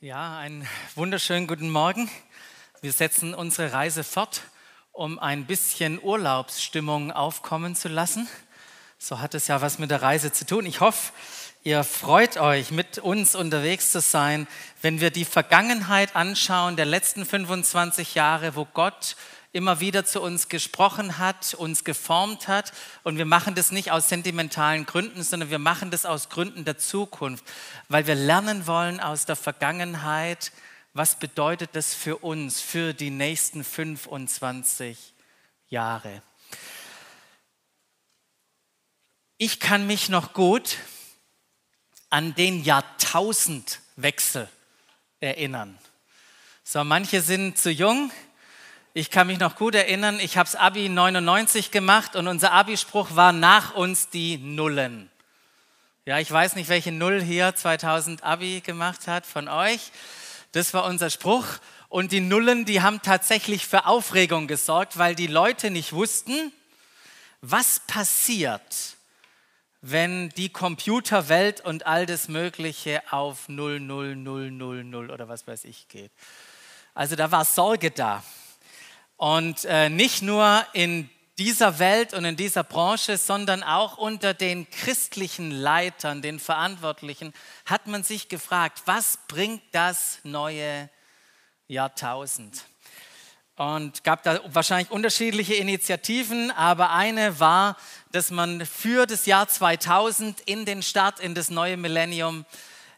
Ja, einen wunderschönen guten Morgen. Wir setzen unsere Reise fort, um ein bisschen Urlaubsstimmung aufkommen zu lassen. So hat es ja was mit der Reise zu tun. Ich hoffe, ihr freut euch, mit uns unterwegs zu sein, wenn wir die Vergangenheit anschauen der letzten 25 Jahre, wo Gott immer wieder zu uns gesprochen hat, uns geformt hat. Und wir machen das nicht aus sentimentalen Gründen, sondern wir machen das aus Gründen der Zukunft, weil wir lernen wollen aus der Vergangenheit, was bedeutet das für uns, für die nächsten 25 Jahre. Ich kann mich noch gut an den Jahrtausendwechsel erinnern. So, manche sind zu jung, ich kann mich noch gut erinnern, ich habe das Abi 99 gemacht und unser Abi-Spruch war nach uns die Nullen. Ja, ich weiß nicht, welche Null hier 2000 Abi gemacht hat von euch. Das war unser Spruch. Und die Nullen, die haben tatsächlich für Aufregung gesorgt, weil die Leute nicht wussten, was passiert, wenn die Computerwelt und all das Mögliche auf 00000 oder was weiß ich geht. Also da war Sorge da. Und äh, nicht nur in dieser Welt und in dieser Branche, sondern auch unter den christlichen Leitern, den Verantwortlichen, hat man sich gefragt, was bringt das neue Jahrtausend? Und gab da wahrscheinlich unterschiedliche Initiativen, aber eine war, dass man für das Jahr 2000 in den Start, in das neue Millennium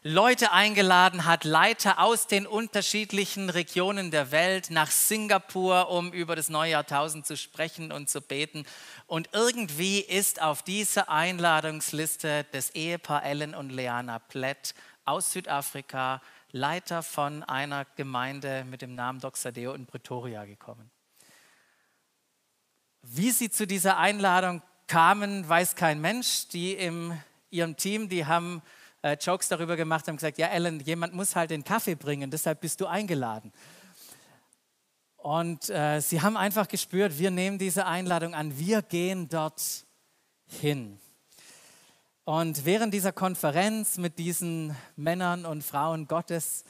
Leute eingeladen hat, Leiter aus den unterschiedlichen Regionen der Welt nach Singapur, um über das neue Jahrtausend zu sprechen und zu beten. Und irgendwie ist auf dieser Einladungsliste das Ehepaar Ellen und Leana Plett aus Südafrika, Leiter von einer Gemeinde mit dem Namen Doxadeo in Pretoria gekommen. Wie sie zu dieser Einladung kamen, weiß kein Mensch. Die in ihrem Team, die haben äh, Jokes darüber gemacht, haben gesagt, ja Ellen, jemand muss halt den Kaffee bringen, deshalb bist du eingeladen. Und äh, sie haben einfach gespürt, wir nehmen diese Einladung an, wir gehen dort hin. Und während dieser Konferenz mit diesen Männern und Frauen Gottes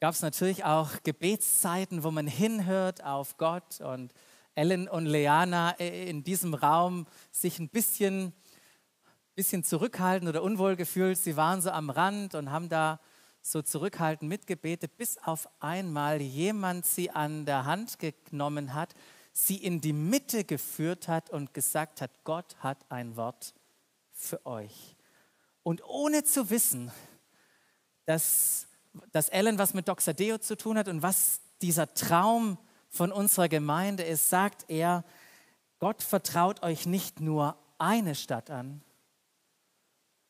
gab es natürlich auch Gebetszeiten, wo man hinhört auf Gott und Ellen und Leana äh, in diesem Raum sich ein bisschen bisschen zurückhaltend oder unwohl gefühlt. Sie waren so am Rand und haben da so zurückhaltend mitgebetet, bis auf einmal jemand sie an der Hand genommen hat, sie in die Mitte geführt hat und gesagt hat, Gott hat ein Wort für euch. Und ohne zu wissen, dass, dass Ellen was mit Doxadeo zu tun hat und was dieser Traum von unserer Gemeinde ist, sagt er, Gott vertraut euch nicht nur eine Stadt an,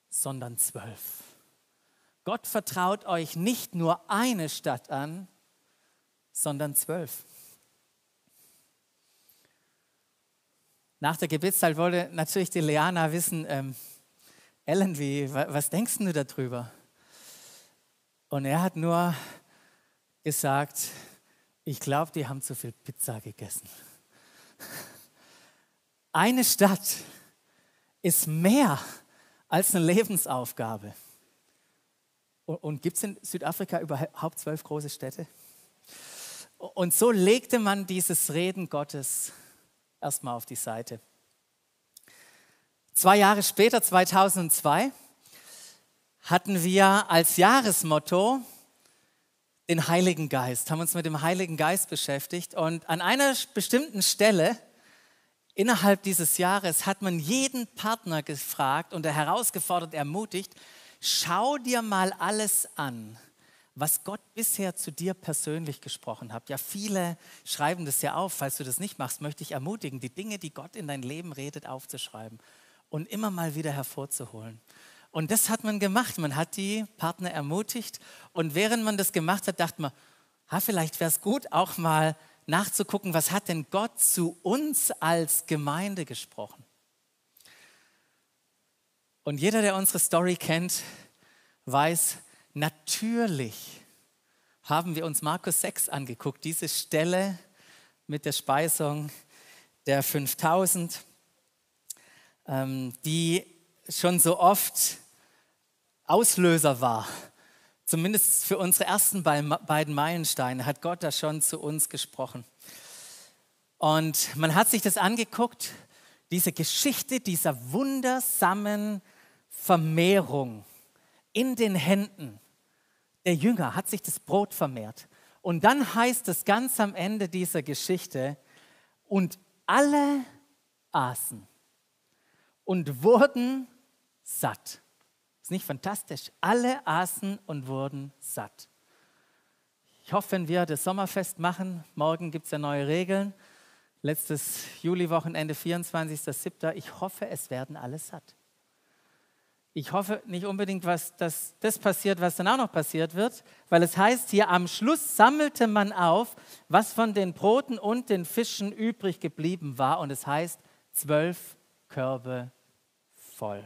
sondern zwölf. Gott vertraut euch nicht nur eine Stadt an, sondern zwölf. Nach der Gebetszeit wollte natürlich die Leana wissen, ähm, Ellen, wie, was denkst du darüber? Und er hat nur gesagt, ich glaube, die haben zu viel Pizza gegessen. Eine Stadt ist mehr als eine Lebensaufgabe. Und, und gibt es in Südafrika überhaupt zwölf große Städte? Und so legte man dieses Reden Gottes erstmal auf die Seite. Zwei Jahre später, 2002, hatten wir als Jahresmotto den Heiligen Geist, haben uns mit dem Heiligen Geist beschäftigt und an einer bestimmten Stelle Innerhalb dieses Jahres hat man jeden Partner gefragt und herausgefordert, ermutigt, schau dir mal alles an, was Gott bisher zu dir persönlich gesprochen hat. Ja, viele schreiben das ja auf. Falls du das nicht machst, möchte ich ermutigen, die Dinge, die Gott in dein Leben redet, aufzuschreiben und immer mal wieder hervorzuholen. Und das hat man gemacht. Man hat die Partner ermutigt. Und während man das gemacht hat, dachte man, ha, vielleicht wäre es gut, auch mal nachzugucken, was hat denn Gott zu uns als Gemeinde gesprochen. Und jeder, der unsere Story kennt, weiß, natürlich haben wir uns Markus 6 angeguckt, diese Stelle mit der Speisung der 5000, ähm, die schon so oft Auslöser war zumindest für unsere ersten beiden Meilensteine, hat Gott da schon zu uns gesprochen. Und man hat sich das angeguckt, diese Geschichte dieser wundersamen Vermehrung in den Händen der Jünger hat sich das Brot vermehrt. Und dann heißt es ganz am Ende dieser Geschichte, und alle aßen und wurden satt. Ist nicht fantastisch? Alle aßen und wurden satt. Ich hoffe, wenn wir das Sommerfest machen, morgen gibt es ja neue Regeln, letztes Juliwochenende, 24.07., ich hoffe, es werden alle satt. Ich hoffe nicht unbedingt, was das, das passiert, was dann auch noch passiert wird, weil es heißt hier, am Schluss sammelte man auf, was von den Broten und den Fischen übrig geblieben war. Und es heißt, zwölf Körbe voll.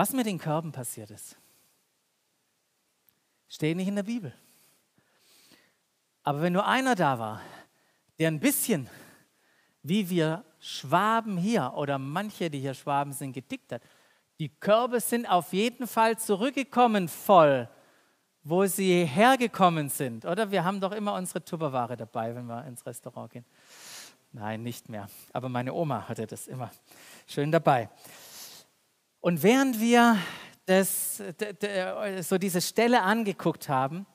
Was mit den Körben passiert ist, steht nicht in der Bibel. Aber wenn nur einer da war, der ein bisschen, wie wir Schwaben hier oder manche, die hier Schwaben sind, getickt hat, die Körbe sind auf jeden Fall zurückgekommen voll, wo sie hergekommen sind. Oder wir haben doch immer unsere Tupperware dabei, wenn wir ins Restaurant gehen. Nein, nicht mehr. Aber meine Oma hatte das immer schön dabei. Und während wir das, so diese Stelle angeguckt haben,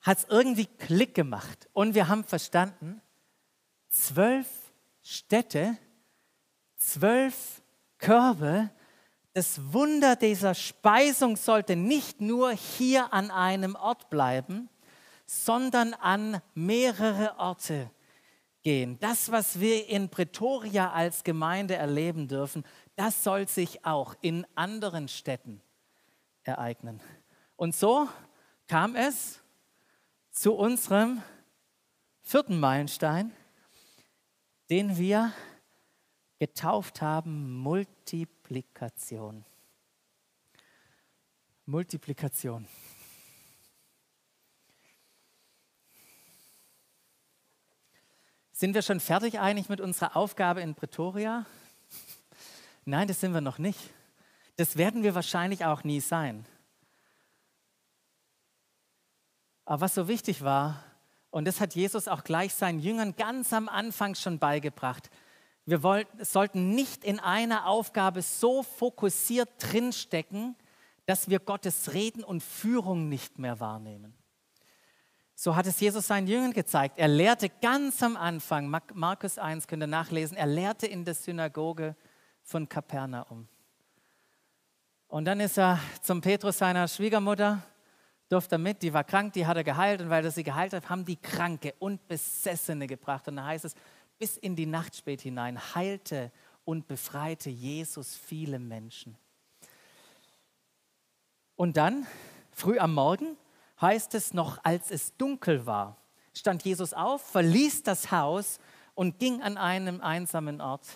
hat es irgendwie Klick gemacht. Und wir haben verstanden, zwölf Städte, zwölf Körbe, das Wunder dieser Speisung sollte nicht nur hier an einem Ort bleiben, sondern an mehrere Orte gehen. Das, was wir in Pretoria als Gemeinde erleben dürfen, das soll sich auch in anderen Städten ereignen. Und so kam es zu unserem vierten Meilenstein, den wir getauft haben, Multiplikation. Multiplikation. Sind wir schon fertig eigentlich mit unserer Aufgabe in Pretoria? Nein, das sind wir noch nicht. Das werden wir wahrscheinlich auch nie sein. Aber was so wichtig war, und das hat Jesus auch gleich seinen Jüngern ganz am Anfang schon beigebracht. Wir wollten, sollten nicht in einer Aufgabe so fokussiert drinstecken, dass wir Gottes Reden und Führung nicht mehr wahrnehmen. So hat es Jesus seinen Jüngern gezeigt. Er lehrte ganz am Anfang, Markus 1 könnt ihr nachlesen, er lehrte in der Synagoge von Kapernaum. Und dann ist er zum Petrus seiner Schwiegermutter durfte er mit, die war krank, die hat er geheilt und weil er sie geheilt hat, haben die Kranke und Besessene gebracht. Und da heißt es, bis in die Nacht spät hinein heilte und befreite Jesus viele Menschen. Und dann, früh am Morgen, heißt es noch, als es dunkel war, stand Jesus auf, verließ das Haus und ging an einem einsamen Ort,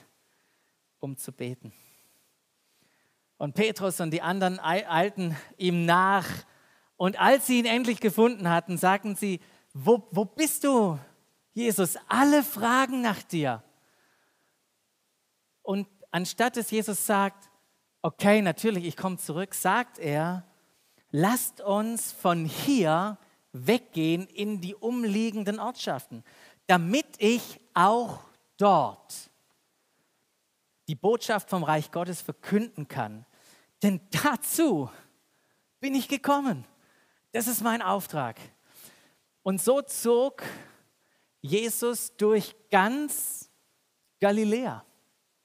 um zu beten. Und Petrus und die anderen eilten ihm nach und als sie ihn endlich gefunden hatten, sagten sie, wo, wo bist du, Jesus? Alle fragen nach dir. Und anstatt dass Jesus sagt, okay, natürlich, ich komme zurück, sagt er, lasst uns von hier weggehen in die umliegenden Ortschaften, damit ich auch dort die Botschaft vom Reich Gottes verkünden kann. Denn dazu bin ich gekommen. Das ist mein Auftrag. Und so zog Jesus durch ganz Galiläa,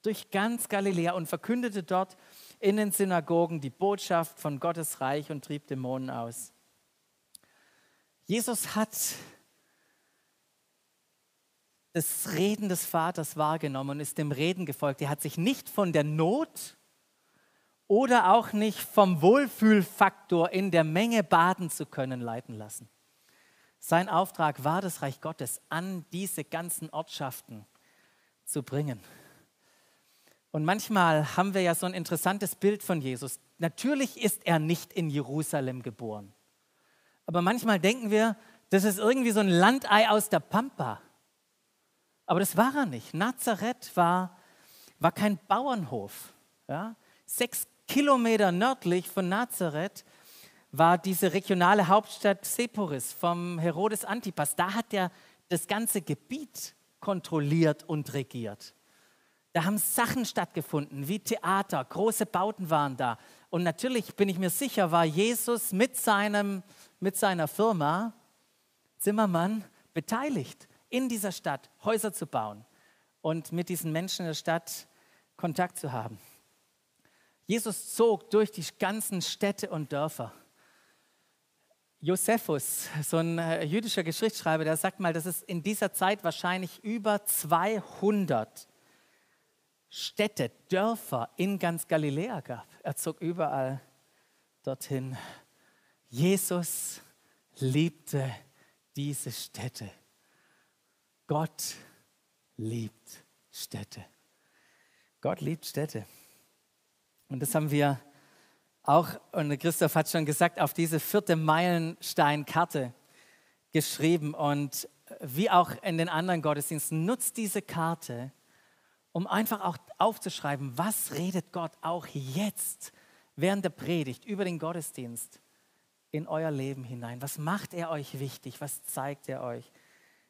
durch ganz Galiläa und verkündete dort in den Synagogen die Botschaft von Gottes Reich und trieb Dämonen aus. Jesus hat das Reden des Vaters wahrgenommen und ist dem Reden gefolgt. Er hat sich nicht von der Not oder auch nicht vom Wohlfühlfaktor in der Menge baden zu können leiten lassen. Sein Auftrag war, das Reich Gottes an diese ganzen Ortschaften zu bringen. Und manchmal haben wir ja so ein interessantes Bild von Jesus. Natürlich ist er nicht in Jerusalem geboren. Aber manchmal denken wir, das ist irgendwie so ein Landei aus der Pampa. Aber das war er nicht. Nazareth war, war kein Bauernhof. Ja? Sechs Kilometer nördlich von Nazareth war diese regionale Hauptstadt Seporis vom Herodes Antipas. Da hat er das ganze Gebiet kontrolliert und regiert. Da haben Sachen stattgefunden, wie Theater, große Bauten waren da. Und natürlich bin ich mir sicher, war Jesus mit, seinem, mit seiner Firma Zimmermann beteiligt, in dieser Stadt Häuser zu bauen und mit diesen Menschen in der Stadt Kontakt zu haben. Jesus zog durch die ganzen Städte und Dörfer. Josephus, so ein äh, jüdischer Geschichtsschreiber, der sagt mal, dass es in dieser Zeit wahrscheinlich über 200 Städte, Dörfer in ganz Galiläa gab. Er zog überall dorthin. Jesus liebte diese Städte. Gott liebt Städte. Gott liebt Städte. Und das haben wir auch, und Christoph hat schon gesagt, auf diese vierte Meilensteinkarte geschrieben. Und wie auch in den anderen Gottesdiensten, nutzt diese Karte, um einfach auch aufzuschreiben, was redet Gott auch jetzt während der Predigt über den Gottesdienst in euer Leben hinein. Was macht er euch wichtig? Was zeigt er euch?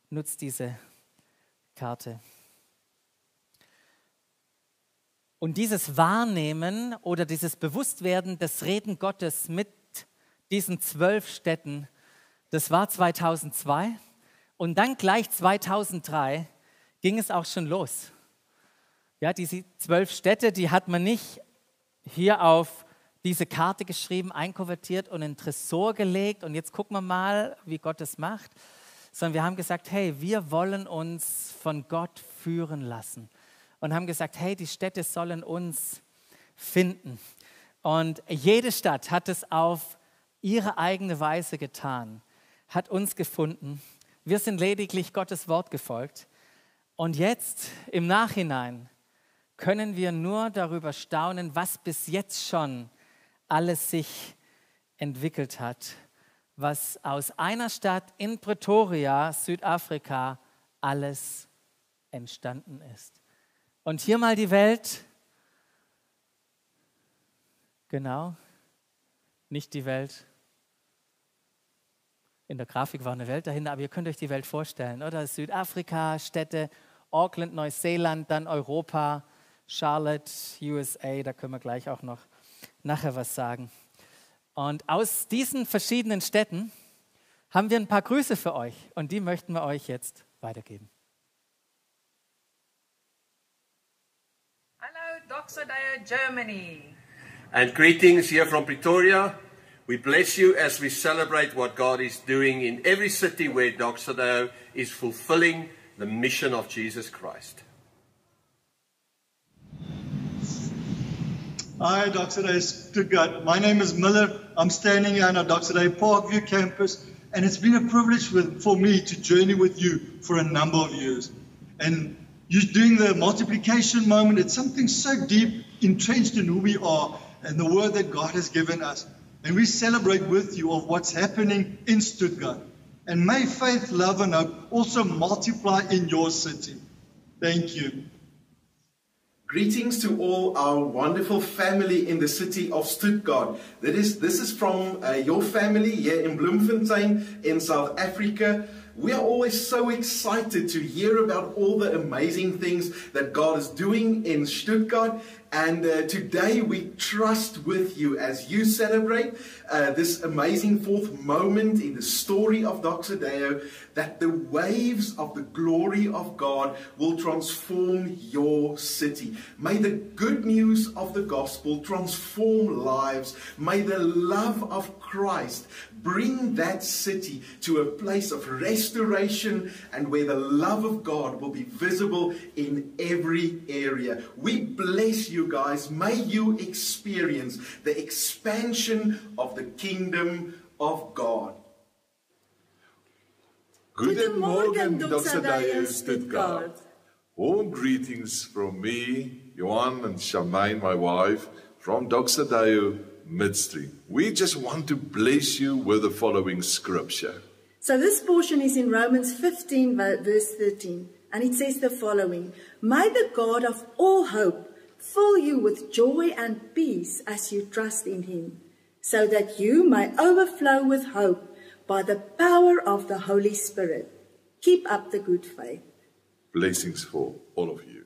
Nutzt diese Karte. Und dieses Wahrnehmen oder dieses Bewusstwerden des Reden Gottes mit diesen zwölf Städten, das war 2002. Und dann gleich 2003 ging es auch schon los. Ja, diese zwölf Städte, die hat man nicht hier auf diese Karte geschrieben, einkonvertiert und in den Tresor gelegt und jetzt gucken wir mal, wie Gott es macht, sondern wir haben gesagt, hey, wir wollen uns von Gott führen lassen und haben gesagt, hey, die Städte sollen uns finden. Und jede Stadt hat es auf ihre eigene Weise getan, hat uns gefunden. Wir sind lediglich Gottes Wort gefolgt. Und jetzt im Nachhinein können wir nur darüber staunen, was bis jetzt schon alles sich entwickelt hat, was aus einer Stadt in Pretoria, Südafrika, alles entstanden ist. Und hier mal die Welt. Genau, nicht die Welt. In der Grafik war eine Welt dahinter, aber ihr könnt euch die Welt vorstellen, oder? Südafrika, Städte, Auckland, Neuseeland, dann Europa, Charlotte, USA, da können wir gleich auch noch nachher was sagen. Und aus diesen verschiedenen Städten haben wir ein paar Grüße für euch und die möchten wir euch jetzt weitergeben. Doxodeo, Germany. And greetings here from Pretoria. We bless you as we celebrate what God is doing in every city where Doxodeo is fulfilling the mission of Jesus Christ. Hi, Doxodeo Stuttgart. My name is Miller. I'm standing here on our Doxodeo Parkview campus, and it's been a privilege with, for me to journey with you for a number of years. And you're doing the multiplication moment. It's something so deep entrenched in who we are and the word that God has given us. And we celebrate with you of what's happening in Stuttgart. And may faith, love, and hope also multiply in your city. Thank you. Greetings to all our wonderful family in the city of Stuttgart. That is, this is from uh, your family here in Bloemfontein in South Africa. We are always so excited to hear about all the amazing things that God is doing in Stuttgart. And uh, today we trust with you as you celebrate uh, this amazing fourth moment in the story of Doxodeo that the waves of the glory of God will transform your city. May the good news of the gospel transform lives. May the love of Christ bring that city to a place of restoration and where the love of God will be visible in every area. We bless you guys. May you experience the expansion of the kingdom of God. Guten Morgen, Doxodeo Stuttgart. Warm greetings from me, Johan and Shamaine, my wife, from Doxodeo Midstream. We just want to bless you with the following scripture. So this portion is in Romans 15, verse 13, and it says the following May the God of all hope fill you with joy and peace as you trust in him, so that you may overflow with hope by the power of the Holy Spirit. Keep up the good faith. Blessings for all of you.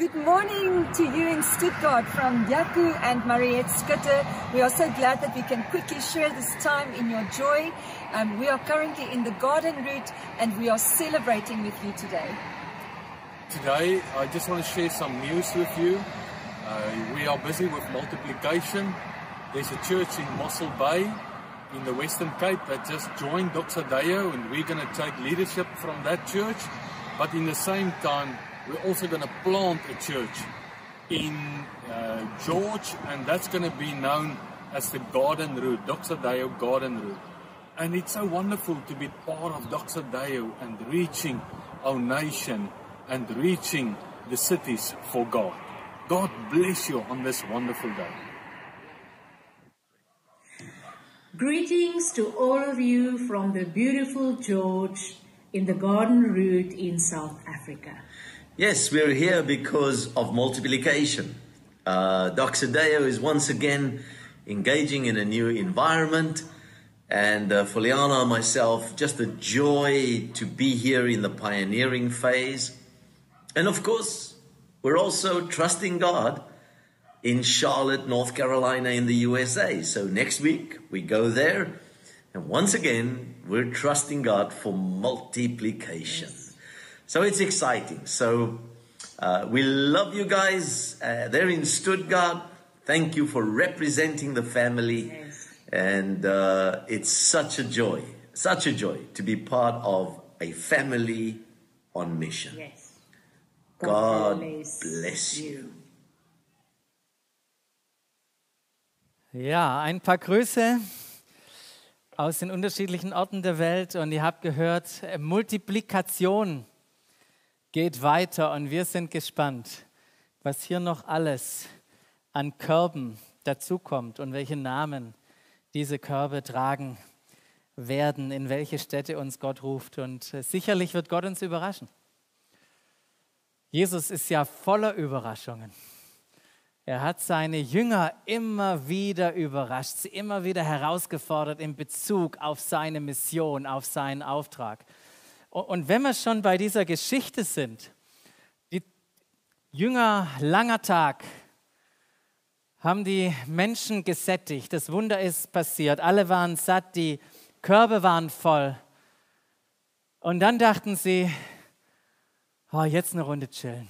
Good morning to you in Stuttgart from Yaku and Mariette Skutter. We are so glad that we can quickly share this time in your joy. Um, we are currently in the garden route and we are celebrating with you today. Today, I just want to share some news with you. Uh, we are busy with multiplication. There's a church in Mossel Bay in the Western Cape that just joined Dr. Doxadeo, and we're going to take leadership from that church. But in the same time, we're also going to plant a church in uh, George, and that's going to be known as the Garden Route, Doxadeo Garden Route. And it's so wonderful to be part of Dr. Doxadeo and reaching our nation and reaching the cities for God. God bless you on this wonderful day. Greetings to all of you from the beautiful George in the Garden Route in South Africa. Yes, we're here because of multiplication. Uh, Doxadeo is once again engaging in a new environment. And uh, for Liana and myself, just a joy to be here in the pioneering phase. And of course, we're also trusting God in Charlotte, North Carolina, in the USA. So next week we go there. And once again, we're trusting God for multiplication. So it's exciting. So uh, we love you guys. Uh, they're in Stuttgart. Thank you for representing the family. And uh, it's such a joy, such a joy to be part of a family on mission. Yes. God bless you. Ja, ein paar Grüße aus den unterschiedlichen Orten der Welt und ihr habt gehört, äh, Multiplikation geht weiter und wir sind gespannt, was hier noch alles an Körben dazukommt und welche Namen diese Körbe tragen werden, in welche Städte uns Gott ruft. Und äh, sicherlich wird Gott uns überraschen. Jesus ist ja voller Überraschungen. Er hat seine Jünger immer wieder überrascht, sie immer wieder herausgefordert in Bezug auf seine Mission, auf seinen Auftrag. Und- wenn wir schon bei dieser Geschichte sind, die Jünger, langer Tag, haben die Menschen gesättigt. Das Wunder ist passiert. Alle waren satt, die Körbe waren voll. Und dann dachten sie, oh, jetzt eine Runde chillen.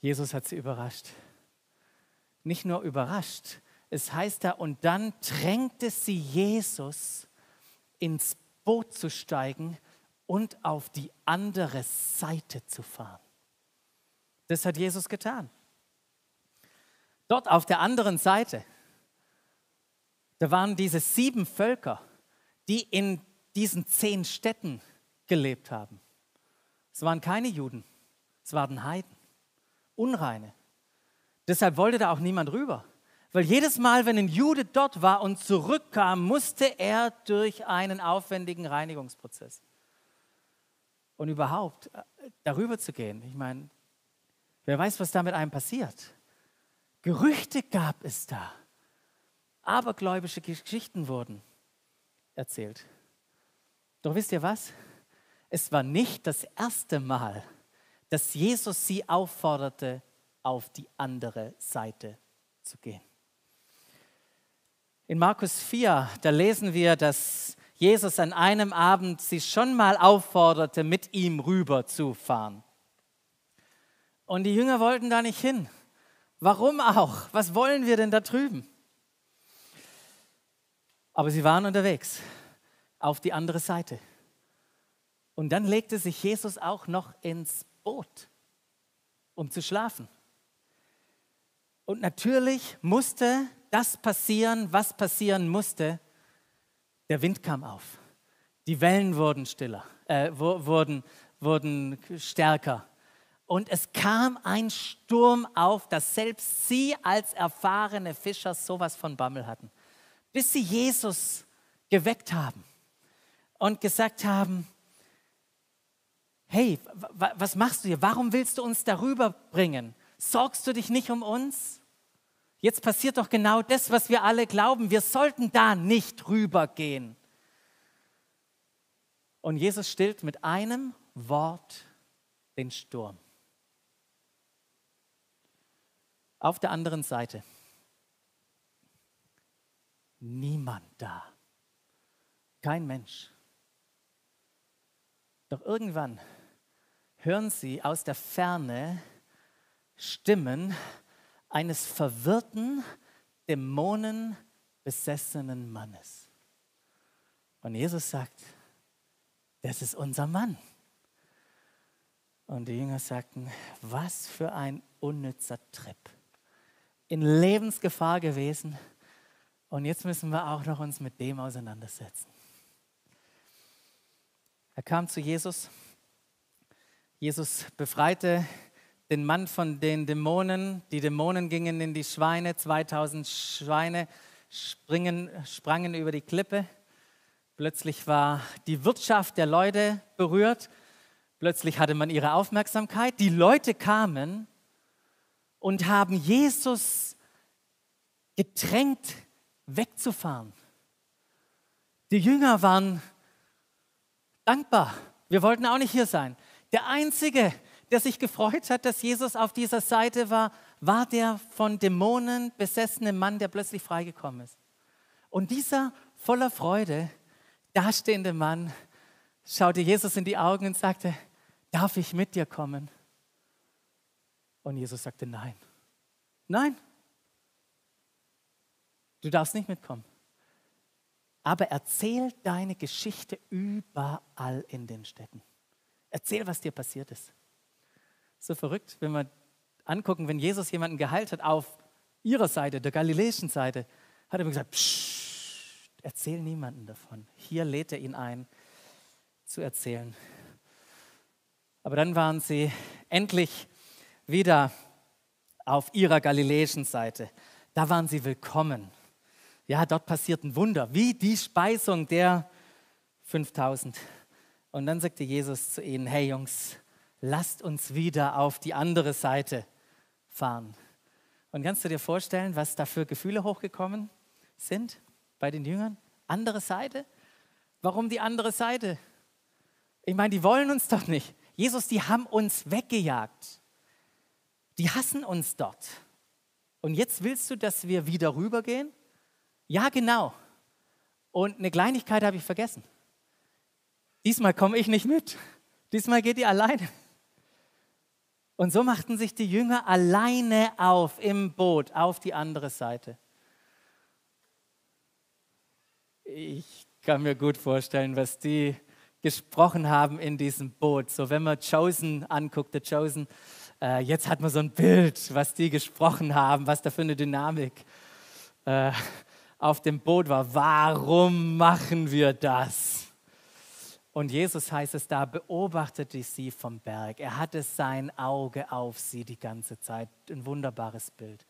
Jesus hat sie überrascht. Nicht nur überrascht, es heißt da, und dann drängte sie Jesus ins Boot zu steigen und auf die andere Seite zu fahren. Das hat Jesus getan. Dort auf der anderen Seite, da waren diese sieben Völker, die in diesen zehn Städten gelebt haben. Es waren keine Juden, es waren Heiden, Unreine. Deshalb wollte da auch niemand rüber. Weil jedes Mal, wenn ein Jude dort war und zurückkam, musste er durch einen aufwendigen Reinigungsprozess. Und überhaupt äh, darüber zu gehen, ich meine, wer weiß, was da mit einem passiert. Gerüchte gab es da. Abergläubische Geschichten wurden erzählt. Doch wisst ihr was? Es war nicht das erste Mal, dass Jesus sie aufforderte, auf die andere Seite zu gehen. In Markus 4, da lesen wir, dass Jesus an einem Abend sie schon mal aufforderte, mit ihm rüber zu fahren. Und die Jünger wollten da nicht hin. Warum auch? Was wollen wir denn da drüben? Aber sie waren unterwegs auf die andere Seite. Und dann legte sich Jesus auch noch ins Boot, um zu schlafen. Und natürlich musste das passieren, was passieren musste. Der Wind kam auf. Die Wellen wurden stiller, äh, wu- wurden, wurden stärker. Und es kam ein Sturm auf, dass selbst sie als erfahrene Fischer sowas von Bammel hatten. Bis sie Jesus geweckt haben und gesagt haben, hey, was machst du hier? Warum willst du uns darüber bringen? Sorgst du dich nicht um uns? Jetzt passiert doch genau das, was wir alle glauben. Wir sollten da nicht rübergehen. Und Jesus stillt mit einem Wort den Sturm. Auf der anderen Seite niemand da. Kein Mensch. Doch irgendwann hören sie aus der Ferne Stimmen eines verwirrten, dämonenbesessenen Mannes. Und Jesus sagt, das ist unser Mann. Und die Jünger sagten, was für ein unnützer Trip. In Lebensgefahr gewesen. Und jetzt müssen wir auch noch uns mit dem auseinandersetzen. Er kam zu Jesus. Jesus befreite den Mann von den Dämonen. Die Dämonen gingen in die Schweine. 2000 Schweine springen, sprangen über die Klippe. Plötzlich war die Wirtschaft der Leute berührt. Plötzlich hatte man ihre Aufmerksamkeit. Die Leute kamen und haben Jesus gedrängt, wegzufahren. Die Jünger waren dankbar. Wir wollten auch nicht hier sein. Der Einzige, der sich gefreut hat, dass Jesus auf dieser Seite war, war der von Dämonen besessene Mann, der plötzlich freigekommen ist. Und dieser voller Freude dastehende Mann schaute Jesus in die Augen und sagte, darf ich mit dir kommen? Und Jesus sagte, nein, nein, du darfst nicht mitkommen. Aber erzähl deine Geschichte überall in den Städten. Erzähl, was dir passiert ist. So verrückt, wenn wir angucken, wenn Jesus jemanden geheilt hat auf ihrer Seite, der galiläischen Seite, hat er mir gesagt, Psst, erzähl niemanden davon. Hier lädt er ihn ein, zu erzählen. Aber dann waren sie endlich wieder auf ihrer galiläischen Seite. Da waren sie willkommen. Ja, dort passiert ein Wunder, wie die Speisung der 5000. Und dann sagte Jesus zu ihnen, hey Jungs, lasst uns wieder auf die andere Seite fahren. Und kannst du dir vorstellen, was da für Gefühle hochgekommen sind bei den Jüngern? Andere Seite? Warum die andere Seite? Ich meine, die wollen uns doch nicht. Jesus, die haben uns weggejagt. Die hassen uns dort. Und jetzt willst du, dass wir wieder rübergehen? Ja, genau. Und eine Kleinigkeit habe ich vergessen. Diesmal komme ich nicht mit. Diesmal geht ihr alleine. Und so machten sich die Jünger alleine auf im Boot auf die andere Seite. Ich kann mir gut vorstellen, was die gesprochen haben in diesem Boot. So, wenn man Chosen anguckt, der Chosen, äh, jetzt hat man so ein Bild, was die gesprochen haben, was da für eine Dynamik äh, auf dem Boot war. Warum machen wir das? Und Jesus heißt es da, beobachtete sie vom Berg. Er hatte sein Auge auf sie die ganze Zeit. Ein wunderbares Bild.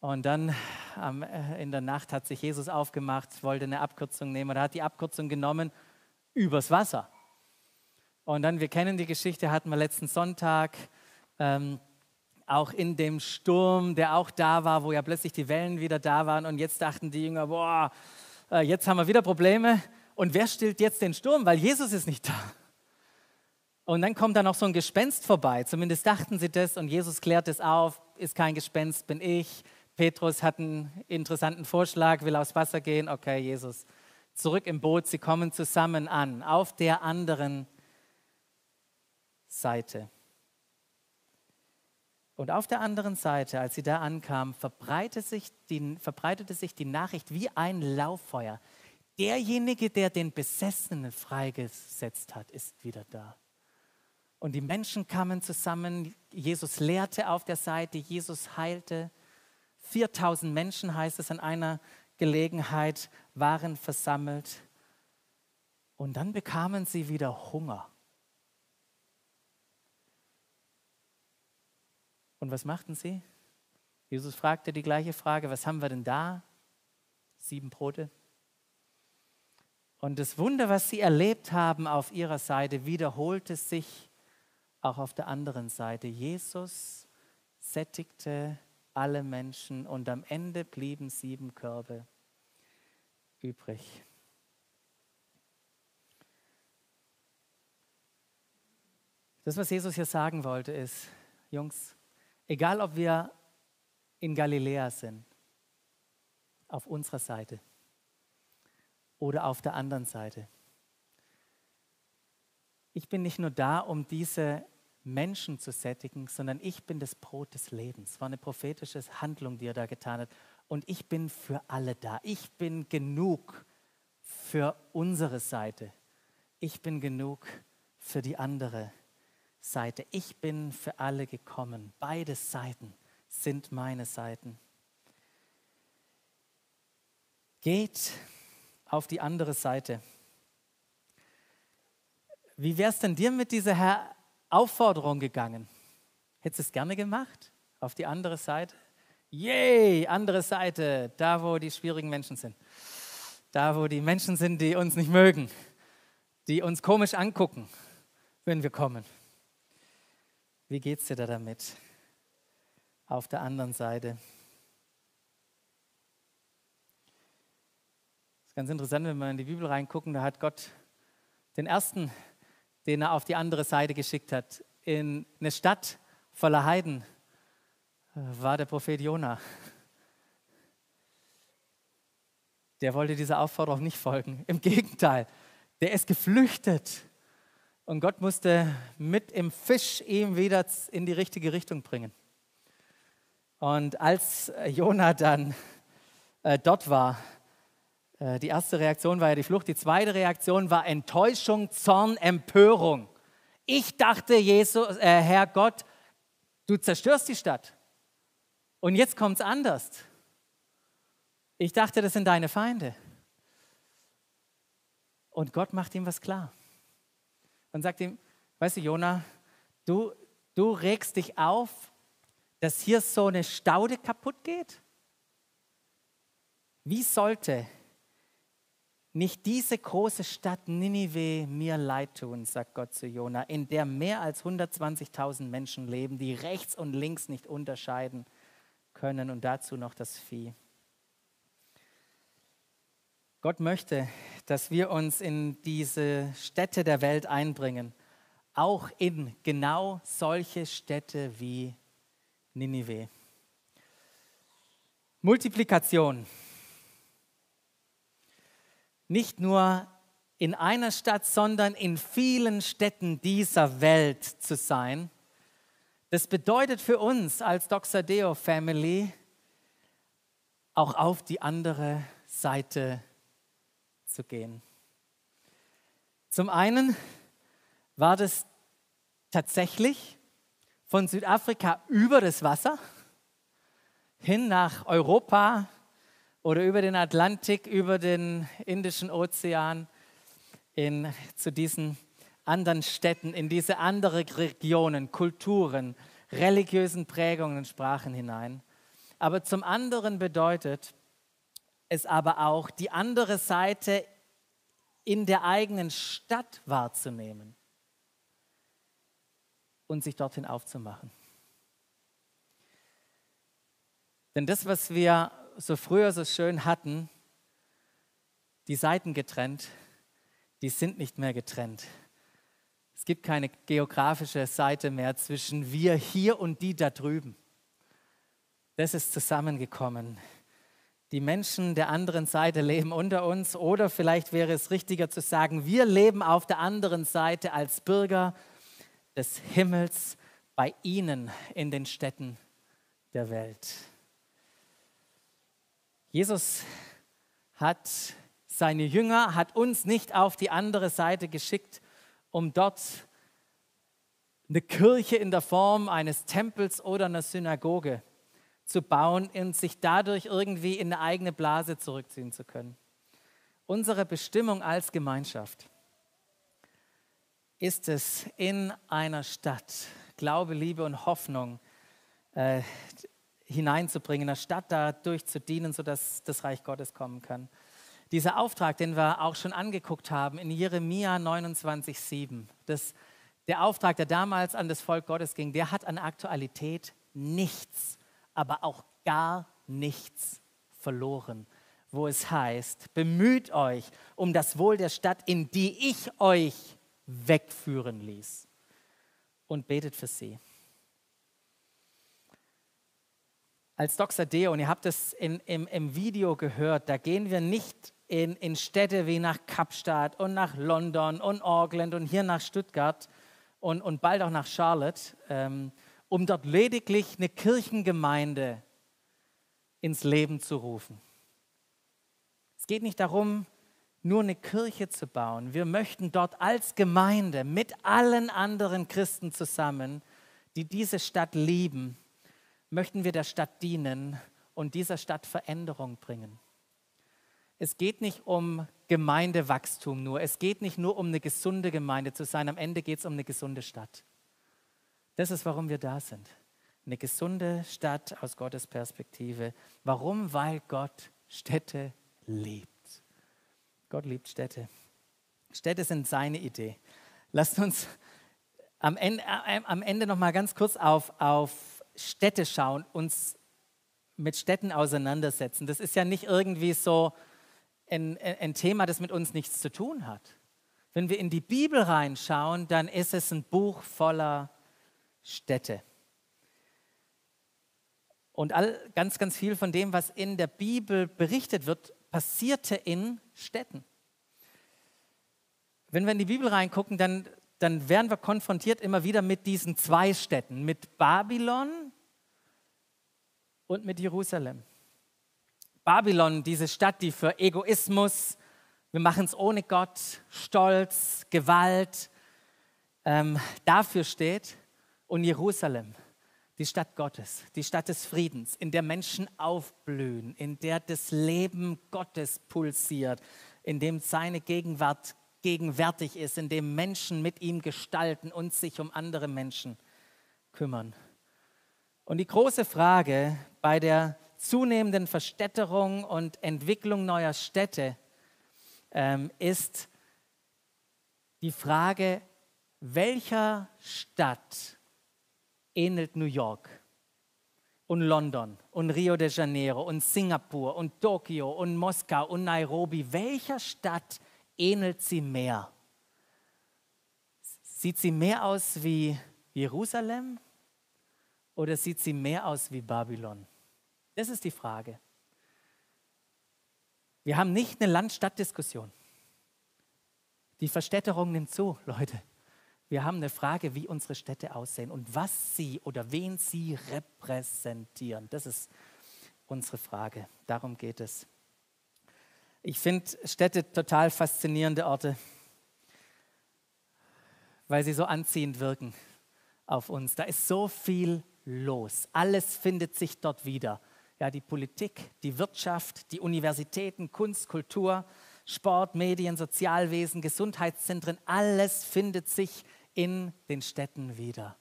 Und dann äh, in der Nacht hat sich Jesus aufgemacht, wollte eine Abkürzung nehmen. Er hat die Abkürzung genommen übers Wasser. Und dann, wir kennen die Geschichte, hatten wir letzten Sonntag. Ähm, auch in dem Sturm, der auch da war, wo ja plötzlich die Wellen wieder da waren und jetzt dachten die Jünger, boah, äh, jetzt haben wir wieder Probleme und wer stillt jetzt den Sturm, weil Jesus ist nicht da. Und dann kommt da noch so ein Gespenst vorbei, zumindest dachten sie das und Jesus klärt es auf, ist kein Gespenst, bin ich. Petrus hat einen interessanten Vorschlag, will aufs Wasser gehen, okay, Jesus, zurück im Boot, sie kommen zusammen an, auf der anderen Seite. Und auf der anderen Seite, als sie da ankamen, verbreitete sich, die, verbreitete sich die Nachricht wie ein Lauffeuer. Derjenige, der den Besessenen freigesetzt hat, ist wieder da. Und die Menschen kamen zusammen. Jesus lehrte auf der Seite, Jesus heilte. 4000 Menschen, heißt es an einer Gelegenheit, waren versammelt. Und dann bekamen sie wieder Hunger. Und was machten sie? Jesus fragte die gleiche Frage, was haben wir denn da? Sieben Brote Und das Wunder, was sie erlebt haben auf ihrer Seite, wiederholte sich auch auf der anderen Seite. Jesus sättigte alle Menschen und am Ende blieben sieben Körbe übrig. Das, was Jesus hier sagen wollte, ist, Jungs, egal ob wir in Galiläa sind, auf unserer Seite oder auf der anderen Seite. Ich bin nicht nur da, um diese Menschen zu sättigen, sondern ich bin das Brot des Lebens. War eine prophetische Handlung, die er da getan hat. Und ich bin für alle da. Ich bin genug für unsere Seite. Ich bin genug für die andere Seite. Ich bin für alle gekommen. Beide Seiten sind meine Seiten. Geht auf die andere Seite. Wie wäre es denn dir mit dieser Aufforderung gegangen? Hättest du es gerne gemacht? Auf die andere Seite? Yay, andere Seite, da wo die schwierigen Menschen sind. Da wo die Menschen sind, die uns nicht mögen, die uns komisch angucken, wenn wir kommen. Wie geht es dir da damit? Auf der anderen Seite. Es ist ganz interessant, wenn wir in die Bibel reingucken, da hat Gott den ersten, den er auf die andere Seite geschickt hat, in eine Stadt voller Heiden, war der Prophet Jona. Der wollte dieser Aufforderung nicht folgen. Im Gegenteil, der ist geflüchtet und Gott musste mit im Fisch ihm wieder in die richtige Richtung bringen. Und als Jona dann äh, dort war, äh, die erste Reaktion war ja die Flucht, die zweite Reaktion war Enttäuschung, Zorn, Empörung. Ich dachte, Jesus, äh, Herr Gott, du zerstörst die Stadt. Und jetzt kommt es anders. Ich dachte, das sind deine Feinde. Und Gott macht ihm was klar und sagt ihm, weißt du, Jona, du, du regst dich auf, dass hier so eine Staude kaputt geht? Wie sollte nicht diese große Stadt Ninive mir leid tun, sagt Gott zu Jona, in der mehr als 120.000 Menschen leben, die rechts und links nicht unterscheiden können und dazu noch das Vieh. Gott möchte, dass wir uns in diese Städte der Welt einbringen, auch in genau solche Städte wie Ninive. Multiplikation. Nicht nur in einer Stadt, sondern in vielen Städten dieser Welt zu sein. Das bedeutet für uns als Doxadeo Family auch auf die andere Seite zu gehen. Zum einen war das tatsächlich von Südafrika über das Wasser hin nach Europa oder über den Atlantik, über den Indischen Ozean in, zu diesen anderen Städten, in diese anderen Regionen, Kulturen, religiösen Prägungen und Sprachen hinein. Aber zum anderen bedeutet es aber auch, die andere Seite in der eigenen Stadt wahrzunehmen und sich dorthin aufzumachen. Denn das, was wir so früher so schön hatten, die Seiten getrennt, die sind nicht mehr getrennt. Es gibt keine geografische Seite mehr zwischen wir hier und die da drüben. Das ist zusammengekommen die Menschen der anderen Seite leben unter uns oder vielleicht wäre es richtiger zu sagen, wir leben auf der anderen Seite als Bürger des Himmels bei ihnen in den Städten der Welt. Jesus hat seine Jünger, hat uns nicht auf die andere Seite geschickt, um dort eine Kirche in der Form eines Tempels oder einer Synagoge zu bauen und sich dadurch irgendwie in eine eigene Blase zurückziehen zu können. Unsere Bestimmung als Gemeinschaft ist es, in einer Stadt Glaube, Liebe und Hoffnung äh, hineinzubringen, Stadt dadurch zu dienen, sodass das Reich Gottes kommen kann. Dieser Auftrag, den wir auch schon angeguckt haben in Jeremia 29,7, das, der Auftrag, der damals an das Volk Gottes ging, der hat an Aktualität nichts, aber auch gar nichts verloren, wo es heißt, bemüht euch um das Wohl der Stadt, in die ich euch wegführen ließ und betet für sie. Als Dr. Deo, und ihr habt es in, im, im Video gehört, da gehen wir nicht in, in Städte wie nach Kapstadt und nach London und Auckland und hier nach Stuttgart und, und bald auch nach Charlotte, ähm, um dort lediglich eine Kirchengemeinde ins Leben zu rufen. Es geht nicht darum, nur eine Kirche zu bauen. Wir möchten dort als Gemeinde mit allen anderen Christen zusammen, die diese Stadt lieben, möchten wir der Stadt dienen und dieser Stadt Veränderung bringen. Es geht nicht um Gemeindewachstum nur. Es geht nicht nur um eine gesunde Gemeinde zu sein. Am Ende geht es um eine gesunde Stadt. Das ist, warum wir da sind. Eine gesunde Stadt aus Gottes Perspektive. Warum? Weil Gott Städte liebt. Gott liebt Städte. Städte sind seine Idee. Lasst uns am Ende, äh, am Ende noch mal ganz kurz auf, auf Städte schauen, uns mit Städten auseinandersetzen. Das ist ja nicht irgendwie so ein, ein Thema, das mit uns nichts zu tun hat. Wenn wir in die Bibel reinschauen, dann ist es ein Buch voller Städte. Und all, ganz, ganz viel von dem, was in der Bibel berichtet wird, passierte in Städten. Wenn wir in die Bibel reingucken, dann dann werden wir konfrontiert immer wieder mit diesen zwei Städten, mit Babylon und mit Jerusalem. Babylon, diese Stadt, die für Egoismus, wir machen es ohne Gott, Stolz, Gewalt, ähm, dafür steht. Und Jerusalem, die Stadt Gottes, die Stadt des Friedens, in der Menschen aufblühen, in der das Leben Gottes pulsiert, in dem seine Gegenwart gegenwärtig ist, in dem Menschen mit ihm gestalten und sich um andere Menschen kümmern. Und die große Frage bei der zunehmenden Verstädterung und Entwicklung neuer Städte ähm, ist die Frage, welcher Stadt ähnelt New York und London und Rio de Janeiro und Singapur und Tokio und Moskau und Nairobi? Welcher Stadt ähnelt sie mehr? Sieht sie mehr aus wie Jerusalem oder sieht sie mehr aus wie Babylon? Das ist die Frage. Wir haben nicht eine Land-Stadt-Diskussion. Die Verstädterung nimmt zu, Leute. Wir haben eine Frage, wie unsere Städte aussehen und was sie oder wen sie repräsentieren. Das ist unsere Frage. Darum geht es. Ich finde Städte total faszinierende Orte, weil sie so anziehend wirken auf uns. Da ist so viel los. Alles findet sich dort wieder. Ja, die Politik, die Wirtschaft, die Universitäten, Kunst, Kultur, Sport, Medien, Sozialwesen, Gesundheitszentren, alles findet sich in den Städten wieder.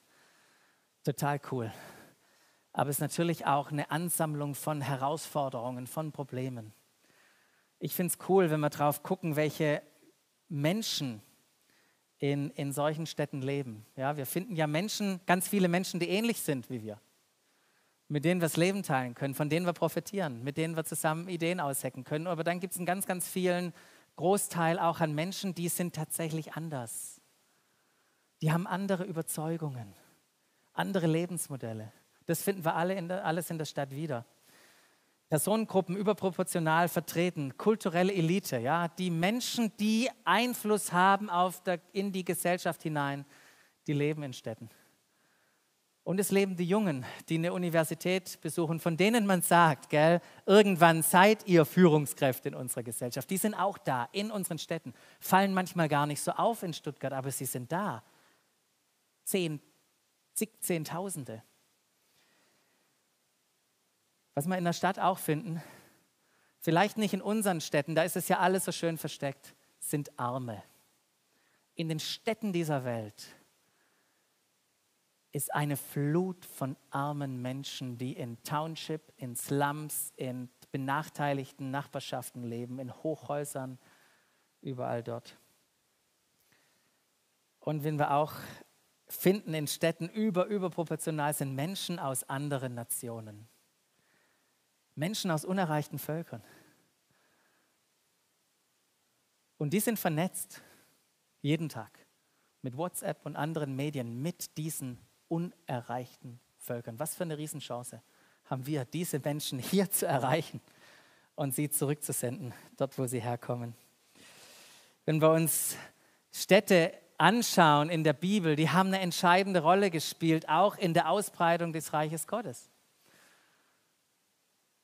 Total cool. Aber es ist natürlich auch eine Ansammlung von Herausforderungen, von Problemen ich finde es cool, wenn wir drauf gucken, welche Menschen in, in solchen Städten leben. Ja, wir finden ja Menschen, ganz viele Menschen, die ähnlich sind wie wir, mit denen wir das Leben teilen können, von denen wir profitieren, mit denen wir zusammen Ideen aushecken können. Aber dann gibt es einen ganz, ganz vielen Großteil auch an Menschen, die sind tatsächlich anders. Die haben andere Überzeugungen, andere Lebensmodelle. Das finden wir alle in der, alles in der Stadt wieder. Personengruppen überproportional vertreten, kulturelle Elite, ja, die Menschen, die Einfluss haben auf der, in die Gesellschaft hinein, die leben in Städten. Und es leben die Jungen, die eine Universität besuchen, von denen man sagt, gell, irgendwann seid ihr Führungskräfte in unserer Gesellschaft. Die sind auch da, in unseren Städten. Fallen manchmal gar nicht so auf in Stuttgart, aber sie sind da. Zehn, zig, Zehntausende. Was wir in der Stadt auch finden, vielleicht nicht in unseren Städten, da ist es ja alles so schön versteckt, sind Arme. In den Städten dieser Welt ist eine Flut von armen Menschen, die in Township, in Slums, in benachteiligten Nachbarschaften leben, in Hochhäusern, überall dort. Und wenn wir auch finden in Städten über, überproportional sind Menschen aus anderen Nationen. Menschen aus unerreichten Völkern. Und die sind vernetzt, jeden Tag, mit WhatsApp und anderen Medien, mit diesen unerreichten Völkern. Was für eine Riesenchance haben wir, diese Menschen hier zu erreichen und sie zurückzusenden, dort wo sie herkommen. Wenn wir uns Städte anschauen in der Bibel, die haben eine entscheidende Rolle gespielt, auch in der Ausbreitung des Reiches Gottes.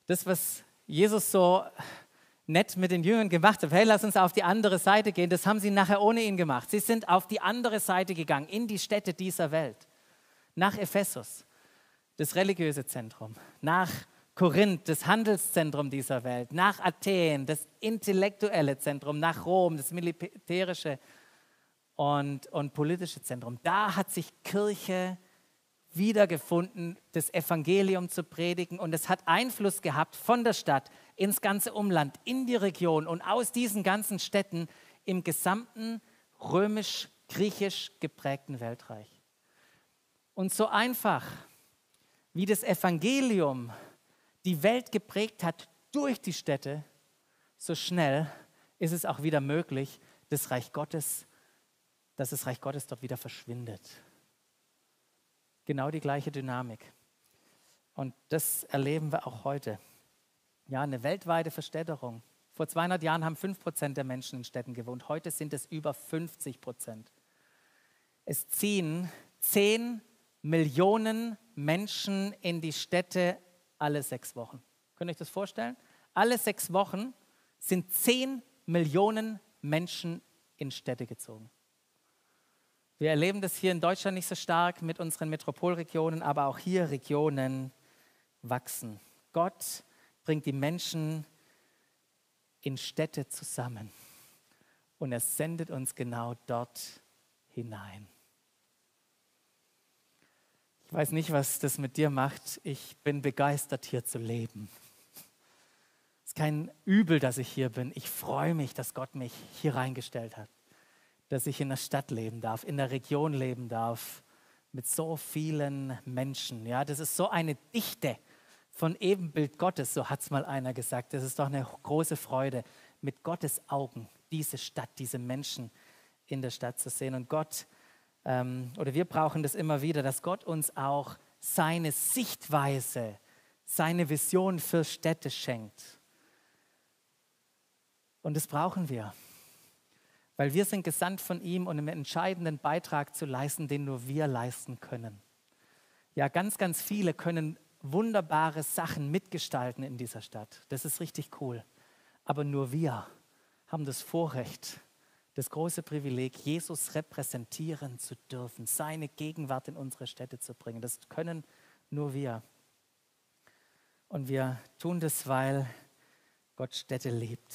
Das, was Jesus so nett mit den Jüngern gemacht hat, hey, lass uns auf die andere Seite gehen, das haben sie nachher ohne ihn gemacht. Sie sind auf die andere Seite gegangen, in die Städte dieser Welt, nach Ephesus, das religiöse Zentrum, nach Korinth, das Handelszentrum dieser Welt, nach Athen, das intellektuelle Zentrum, nach Rom, das militärische und, und politische Zentrum. Da hat sich Kirche wiedergefunden, das Evangelium zu predigen und es hat Einfluss gehabt von der Stadt ins ganze Umland, in die Region und aus diesen ganzen Städten im gesamten römisch-griechisch geprägten Weltreich. Und so einfach, wie das Evangelium die Welt geprägt hat durch die Städte, so schnell ist es auch wieder möglich, das Reich Gottes, dass das Reich Gottes dort wieder verschwindet. Genau die gleiche Dynamik. Und das erleben wir auch heute. Ja, eine weltweite Verstädterung. Vor 200 Jahren haben 5% der Menschen in Städten gewohnt. Heute sind es über 50% Es ziehen 10 Millionen Menschen in die Städte alle sechs Wochen. Könnt ihr euch das vorstellen? Alle sechs Wochen sind 10 Millionen Menschen in Städte gezogen. Wir erleben das hier in Deutschland nicht so stark mit unseren Metropolregionen, aber auch hier Regionen wachsen. Gott bringt die Menschen in Städte zusammen und er sendet uns genau dort hinein. Ich weiß nicht, was das mit dir macht. Ich bin begeistert, hier zu leben. Es ist kein Übel, dass ich hier bin. Ich freue mich, dass Gott mich hier reingestellt hat dass ich in der Stadt leben darf, in der Region leben darf, mit so vielen Menschen. Ja, das ist so eine Dichte von Ebenbild Gottes, so hat es mal einer gesagt. Das ist doch eine große Freude, mit Gottes Augen diese Stadt, diese Menschen in der Stadt zu sehen. Und Gott, ähm, oder wir brauchen das immer wieder, dass Gott uns auch seine Sichtweise, seine Vision für Städte schenkt. Und das brauchen wir weil wir sind gesandt von ihm, um einen entscheidenden Beitrag zu leisten, den nur wir leisten können. Ja, ganz, ganz viele können wunderbare Sachen mitgestalten in dieser Stadt. Das ist richtig cool. Aber nur wir haben das Vorrecht, das große Privileg, Jesus repräsentieren zu dürfen, seine Gegenwart in unsere Städte zu bringen. Das können nur wir. Und wir tun das, weil Gott Städte liebt,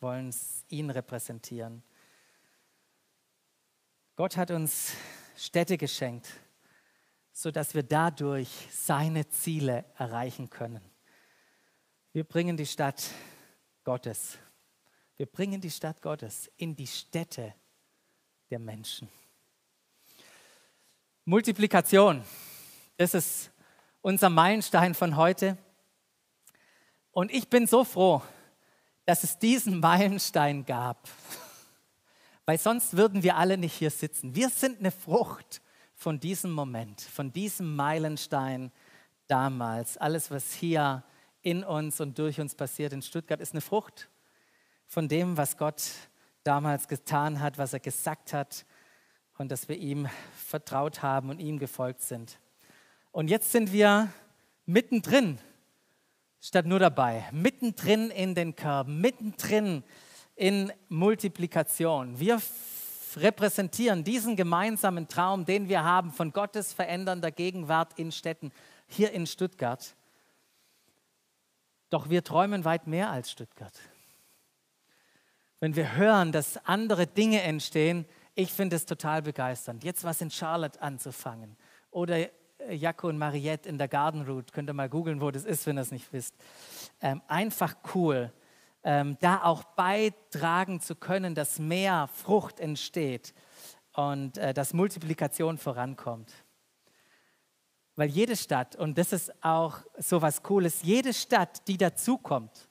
wollen ihn repräsentieren. Gott hat uns Städte geschenkt, sodass wir dadurch seine Ziele erreichen können. Wir bringen die Stadt Gottes. Wir bringen die Stadt Gottes in die Städte der Menschen. Multiplikation, das ist unser Meilenstein von heute. Und ich bin so froh, dass es diesen Meilenstein gab weil sonst würden wir alle nicht hier sitzen. Wir sind eine Frucht von diesem Moment, von diesem Meilenstein damals. Alles, was hier in uns und durch uns passiert in Stuttgart, ist eine Frucht von dem, was Gott damals getan hat, was er gesagt hat und dass wir ihm vertraut haben und ihm gefolgt sind. Und jetzt sind wir mittendrin, statt nur dabei, mittendrin in den Körben, mittendrin in Multiplikation. Wir repräsentieren diesen gemeinsamen Traum, den wir haben von Gottes verändernder Gegenwart in Städten, hier in Stuttgart. Doch wir träumen weit mehr als Stuttgart. Wenn wir hören, dass andere Dinge entstehen, ich finde es total begeisternd. Jetzt was in Charlotte anzufangen oder äh, Jaco und Mariette in der Garden Route. Könnt ihr mal googeln, wo das ist, wenn ihr es nicht wisst. Ähm, einfach cool, ähm, da auch beitragen zu können, dass mehr Frucht entsteht und äh, dass Multiplikation vorankommt. Weil jede Stadt, und das ist auch so was Cooles, jede Stadt, die dazukommt,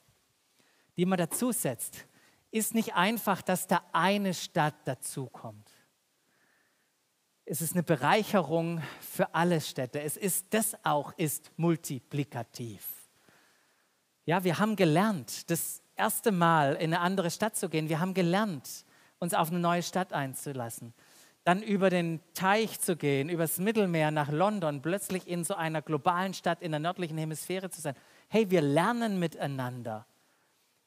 die man dazusetzt, ist nicht einfach, dass da eine Stadt dazukommt. Es ist eine Bereicherung für alle Städte. Es ist, das auch ist multiplikativ. Ja, wir haben gelernt, das erste Mal in eine andere Stadt zu gehen. Wir haben gelernt, uns auf eine neue Stadt einzulassen dann über den Teich zu gehen, übers Mittelmeer nach London, plötzlich in so einer globalen Stadt in der nördlichen Hemisphäre zu sein. Hey, wir lernen miteinander.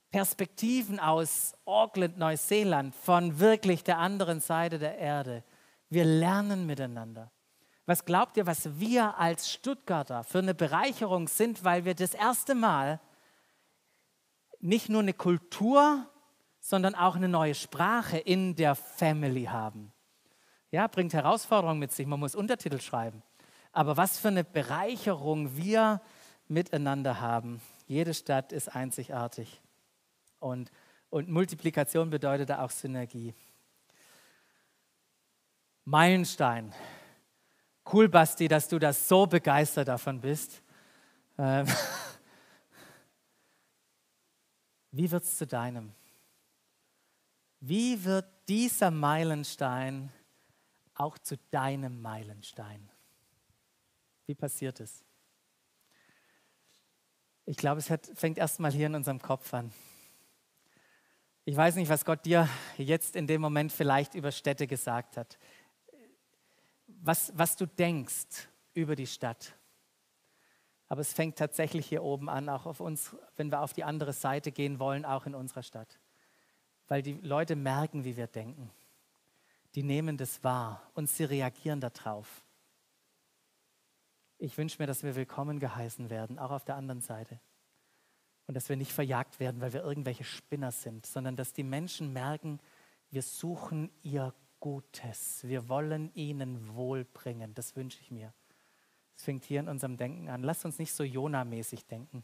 Perspektiven aus Auckland, Neuseeland, von wirklich der anderen Seite der Erde. Wir lernen miteinander. Was glaubt ihr, was wir als Stuttgarter für eine Bereicherung sind, weil wir das erste Mal nicht nur eine Kultur, sondern auch eine neue Sprache in der Family haben? Ja, bringt Herausforderungen mit sich. Man muss Untertitel schreiben. Aber was für eine Bereicherung wir miteinander haben. Jede Stadt ist einzigartig. Und, und Multiplikation bedeutet auch Synergie. Meilenstein. Cool, Basti, dass du da so begeistert davon bist. Ähm Wie wird es zu deinem? Wie wird dieser Meilenstein auch zu deinem Meilenstein. Wie passiert es? Ich glaube, es hat, fängt erstmal hier in unserem Kopf an. Ich weiß nicht, was Gott dir jetzt in dem Moment vielleicht über Städte gesagt hat. Was, was du denkst über die Stadt. Aber es fängt tatsächlich hier oben an, auch auf uns, wenn wir auf die andere Seite gehen wollen, auch in unserer Stadt. Weil die Leute merken, wie wir denken die nehmen das wahr und sie reagieren darauf. Ich wünsche mir, dass wir willkommen geheißen werden, auch auf der anderen Seite. Und dass wir nicht verjagt werden, weil wir irgendwelche Spinner sind, sondern dass die Menschen merken, wir suchen ihr Gutes. Wir wollen ihnen Wohl bringen. Das wünsche ich mir. Es fängt hier in unserem Denken an. Lasst uns nicht so Jona-mäßig denken.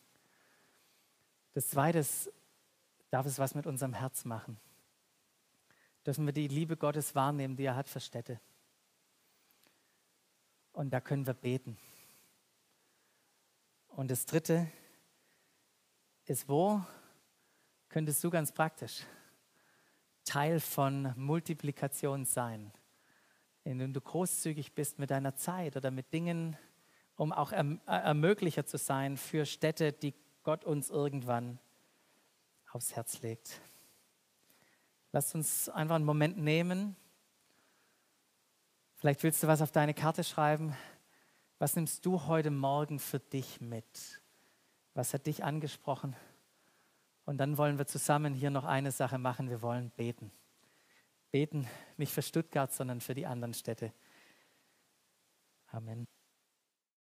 Das Zweite ist, darf es was mit unserem Herz machen dürfen wir die Liebe Gottes wahrnehmen, die er hat für Städte. Und da können wir beten. Und das Dritte ist, wo könntest du ganz praktisch Teil von Multiplikation sein, indem du großzügig bist mit deiner Zeit oder mit Dingen, um auch erm-, Ermöglicher zu sein für Städte, die Gott uns irgendwann aufs Herz legt. Lass uns einfach einen Moment nehmen. Vielleicht willst du was auf deine Karte schreiben. Was nimmst du heute Morgen für dich mit? Was hat dich angesprochen? Und dann wollen wir zusammen hier noch eine Sache machen. Wir wollen beten. Beten nicht für Stuttgart, sondern für die anderen Städte. Amen.